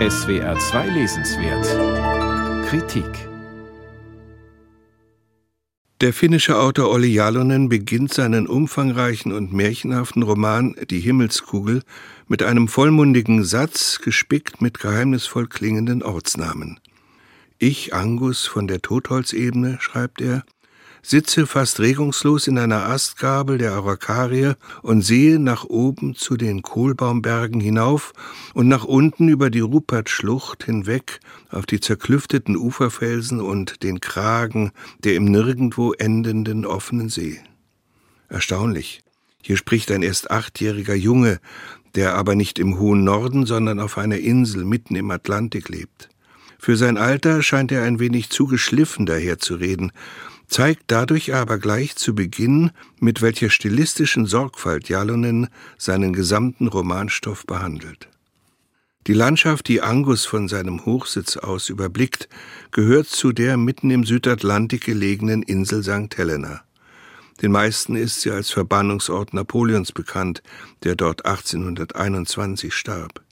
SWR 2 Lesenswert Kritik Der finnische Autor Olli Jalonen beginnt seinen umfangreichen und märchenhaften Roman Die Himmelskugel mit einem vollmundigen Satz, gespickt mit geheimnisvoll klingenden Ortsnamen. Ich, Angus von der Totholzebene, schreibt er, sitze fast regungslos in einer Astgabel der Araukarie und sehe nach oben zu den Kohlbaumbergen hinauf und nach unten über die Rupertschlucht hinweg auf die zerklüfteten Uferfelsen und den Kragen der im nirgendwo endenden offenen See. Erstaunlich. Hier spricht ein erst achtjähriger Junge, der aber nicht im hohen Norden, sondern auf einer Insel mitten im Atlantik lebt. Für sein Alter scheint er ein wenig zu geschliffen daherzureden, zeigt dadurch aber gleich zu Beginn, mit welcher stilistischen Sorgfalt Jalonen seinen gesamten Romanstoff behandelt. Die Landschaft, die Angus von seinem Hochsitz aus überblickt, gehört zu der mitten im Südatlantik gelegenen Insel St. Helena. Den meisten ist sie als Verbannungsort Napoleons bekannt, der dort 1821 starb.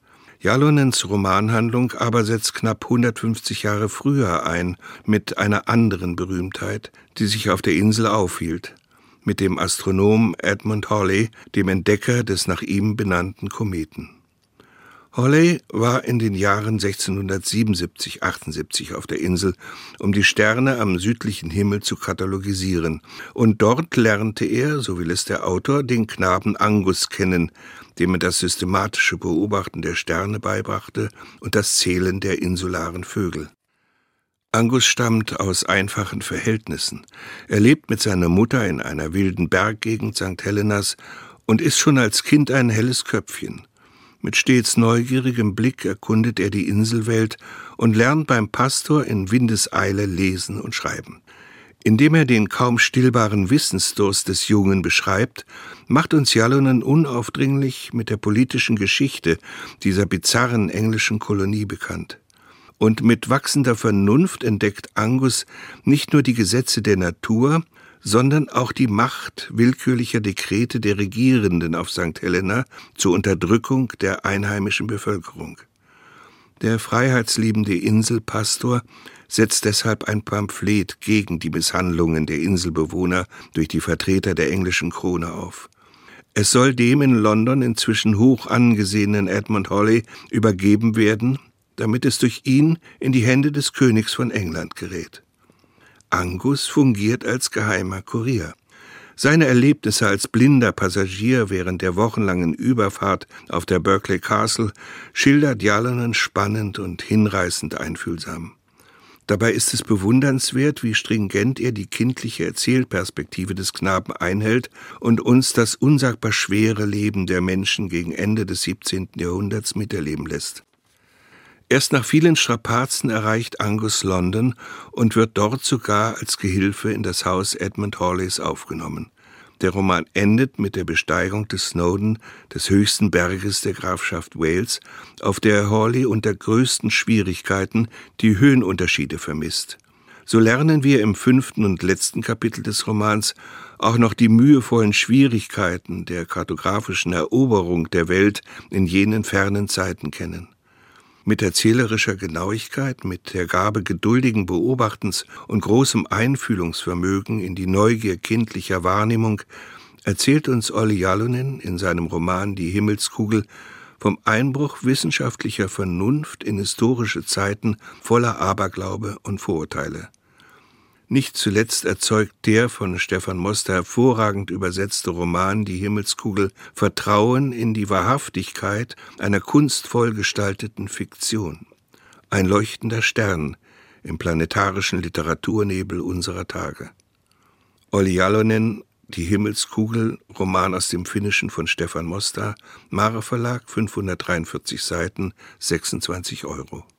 Jalonens Romanhandlung aber setzt knapp 150 Jahre früher ein, mit einer anderen Berühmtheit, die sich auf der Insel aufhielt, mit dem Astronom Edmund Halley, dem Entdecker des nach ihm benannten Kometen. Halley war in den Jahren 1677-78 auf der Insel, um die Sterne am südlichen Himmel zu katalogisieren, und dort lernte er, so will es der Autor, den Knaben Angus kennen, dem er das systematische Beobachten der Sterne beibrachte und das Zählen der insularen Vögel. Angus stammt aus einfachen Verhältnissen. Er lebt mit seiner Mutter in einer wilden Berggegend St. Helenas und ist schon als Kind ein helles Köpfchen. Mit stets neugierigem Blick erkundet er die Inselwelt und lernt beim Pastor in Windeseile lesen und schreiben. Indem er den kaum stillbaren Wissensdurst des Jungen beschreibt, macht uns Jalonen unaufdringlich mit der politischen Geschichte dieser bizarren englischen Kolonie bekannt. Und mit wachsender Vernunft entdeckt Angus nicht nur die Gesetze der Natur, sondern auch die Macht willkürlicher Dekrete der Regierenden auf St. Helena zur Unterdrückung der einheimischen Bevölkerung. Der freiheitsliebende Inselpastor setzt deshalb ein Pamphlet gegen die Misshandlungen der Inselbewohner durch die Vertreter der englischen Krone auf. Es soll dem in London inzwischen hoch angesehenen Edmund Hawley übergeben werden, damit es durch ihn in die Hände des Königs von England gerät. Angus fungiert als geheimer Kurier. Seine Erlebnisse als blinder Passagier während der wochenlangen Überfahrt auf der Berkeley Castle schildert Jalonen spannend und hinreißend einfühlsam. Dabei ist es bewundernswert, wie stringent er die kindliche Erzählperspektive des Knaben einhält und uns das unsagbar schwere Leben der Menschen gegen Ende des 17. Jahrhunderts miterleben lässt. Erst nach vielen Strapazen erreicht Angus London und wird dort sogar als Gehilfe in das Haus Edmund Hawleys aufgenommen. Der Roman endet mit der Besteigung des Snowden, des höchsten Berges der Grafschaft Wales, auf der Hawley unter größten Schwierigkeiten die Höhenunterschiede vermisst. So lernen wir im fünften und letzten Kapitel des Romans auch noch die mühevollen Schwierigkeiten der kartografischen Eroberung der Welt in jenen fernen Zeiten kennen. Mit erzählerischer Genauigkeit, mit der Gabe geduldigen Beobachtens und großem Einfühlungsvermögen in die Neugier kindlicher Wahrnehmung erzählt uns Olli Jalonen in seinem Roman Die Himmelskugel vom Einbruch wissenschaftlicher Vernunft in historische Zeiten voller Aberglaube und Vorurteile. Nicht zuletzt erzeugt der von Stefan Moster hervorragend übersetzte Roman Die Himmelskugel Vertrauen in die Wahrhaftigkeit einer kunstvoll gestalteten Fiktion. Ein leuchtender Stern im planetarischen Literaturnebel unserer Tage. Olli Jalonen, Die Himmelskugel, Roman aus dem Finnischen von Stefan Moster, Mare Verlag, 543 Seiten, 26 Euro.